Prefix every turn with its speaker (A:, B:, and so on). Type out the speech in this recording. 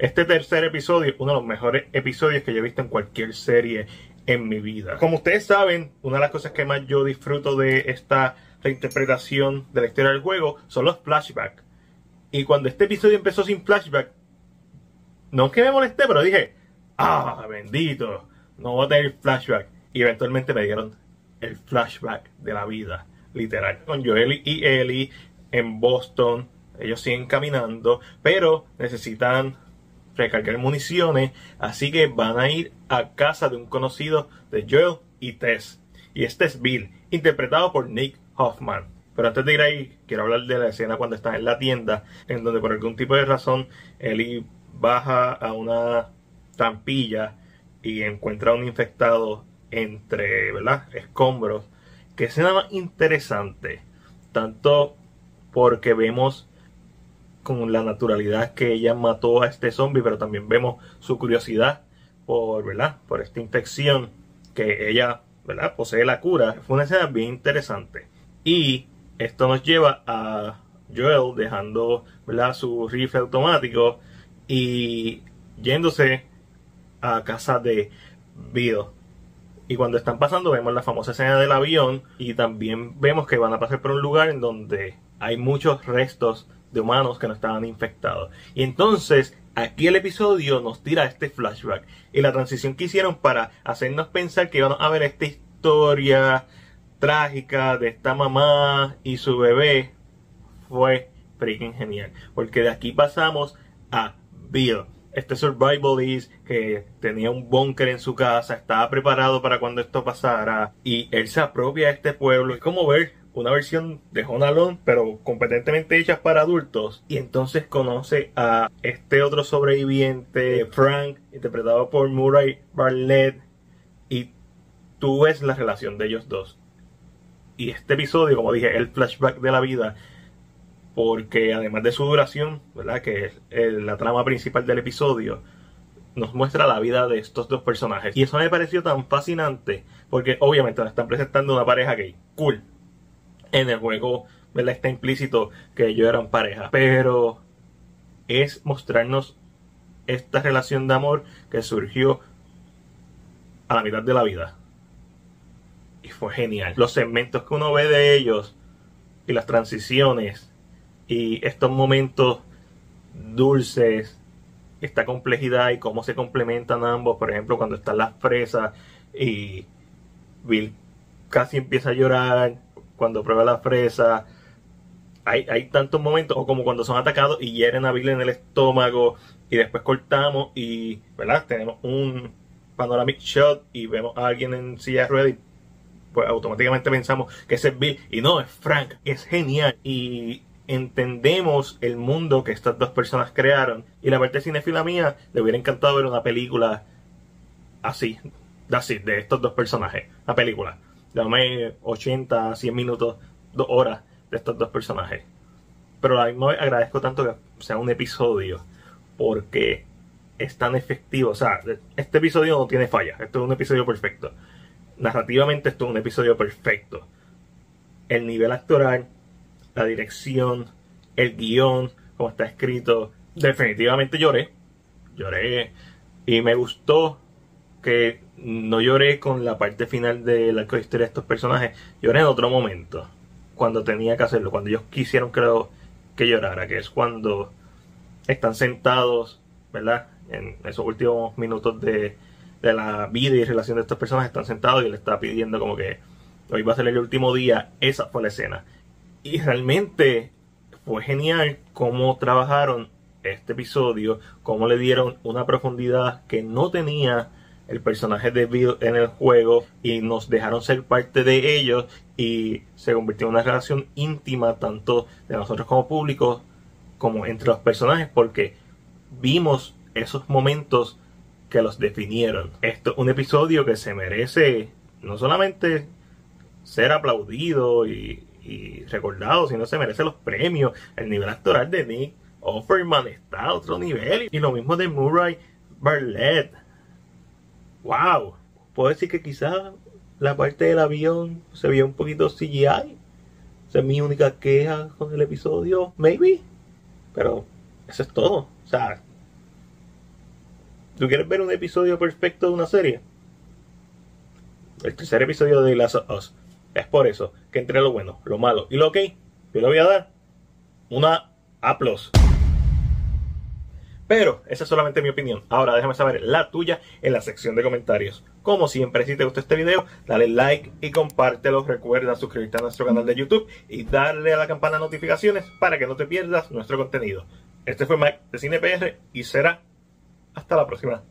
A: Este tercer episodio es uno de los mejores episodios que yo he visto en cualquier serie en mi vida. Como ustedes saben, una de las cosas que más yo disfruto de esta reinterpretación de la historia del juego son los flashbacks. Y cuando este episodio empezó sin flashback, no es que me molesté, pero dije, ah, bendito, no voy a tener flashback. Y eventualmente me dieron el flashback de la vida, literal. Con Joel y Ellie en Boston, ellos siguen caminando, pero necesitan recargar municiones, así que van a ir a casa de un conocido de Joel y Tess. Y este es Bill, interpretado por Nick Hoffman. Pero antes de ir ahí, quiero hablar de la escena cuando están en la tienda, en donde por algún tipo de razón Ellie baja a una trampilla y encuentra a un infectado entre. Escombros. Que escena más interesante. Tanto porque vemos con la naturalidad que ella mató a este zombie, pero también vemos su curiosidad por, ¿verdad? Por esta infección que ella, ¿verdad? Posee la cura. Fue una escena bien interesante. Y esto nos lleva a Joel dejando, ¿verdad? Su rifle automático y yéndose a casa de Bill. Y cuando están pasando vemos la famosa escena del avión y también vemos que van a pasar por un lugar en donde hay muchos restos de humanos que no estaban infectados. Y entonces aquí el episodio nos tira este flashback y la transición que hicieron para hacernos pensar que iban a ver esta historia trágica de esta mamá y su bebé fue freaking genial. Porque de aquí pasamos a Bill. Este survivalist que tenía un búnker en su casa, estaba preparado para cuando esto pasara y él se apropia de este pueblo. Es como ver una versión de Home pero competentemente hecha para adultos. Y entonces conoce a este otro sobreviviente, Frank, interpretado por Murray Bartlett. Y tú ves la relación de ellos dos. Y este episodio, como dije, el flashback de la vida, porque además de su duración, ¿verdad? Que es la trama principal del episodio, nos muestra la vida de estos dos personajes. Y eso me pareció tan fascinante, porque obviamente nos están presentando una pareja gay. Cool en el juego ¿verdad? está implícito que ellos eran pareja. Pero es mostrarnos esta relación de amor que surgió a la mitad de la vida. Y fue genial. Los segmentos que uno ve de ellos y las transiciones y estos momentos dulces, esta complejidad y cómo se complementan ambos. Por ejemplo, cuando están las presas y Bill casi empieza a llorar cuando prueba la fresa. Hay, hay tantos momentos, o como cuando son atacados y hieren a Bill en el estómago, y después cortamos y, ¿verdad? Tenemos un panoramic shot y vemos a alguien en silla de ruedas y pues automáticamente pensamos que ese es Bill y no, es Frank, es genial y entendemos el mundo que estas dos personas crearon y la parte cinefila mía le hubiera encantado ver una película así, así, de estos dos personajes, una película dame 80, 100 minutos, 2 horas de estos dos personajes. Pero a mí me agradezco tanto que sea un episodio porque es tan efectivo. O sea, este episodio no tiene falla. Esto es un episodio perfecto. Narrativamente esto es un episodio perfecto. El nivel actoral, la dirección, el guion, como está escrito. Definitivamente lloré. Lloré. Y me gustó que no lloré con la parte final del arco de historia de estos personajes, lloré en otro momento, cuando tenía que hacerlo, cuando ellos quisieron creo que llorara, que es cuando están sentados, ¿verdad? En esos últimos minutos de, de la vida y relación de estos personajes, están sentados y le está pidiendo como que hoy va a ser el último día, esa fue la escena. Y realmente fue genial cómo trabajaron este episodio, cómo le dieron una profundidad que no tenía el personaje de Bill en el juego y nos dejaron ser parte de ellos y se convirtió en una relación íntima tanto de nosotros como público como entre los personajes porque vimos esos momentos que los definieron. Esto es un episodio que se merece no solamente ser aplaudido y, recordado, sino se merece los premios. El nivel actoral de Nick Offerman está a otro nivel. Y lo mismo de Murray Bartlett wow, puedo decir que quizás la parte del avión se vio un poquito CGI. Esa es mi única queja con el episodio, maybe. Pero eso es todo. O sea, ¿Tú quieres ver un episodio perfecto de una serie? El tercer episodio de Last of Us. Es por eso que entre lo bueno, lo malo y lo ok, yo le voy a dar una A+. Pero esa es solamente mi opinión. Ahora déjame saber la tuya en la sección de comentarios. Como siempre, si te gustó este video, dale like y compártelo. Recuerda suscribirte a nuestro canal de YouTube y darle a la campana de notificaciones para que no te pierdas nuestro contenido. Este fue Mike de CinePR y será hasta la próxima.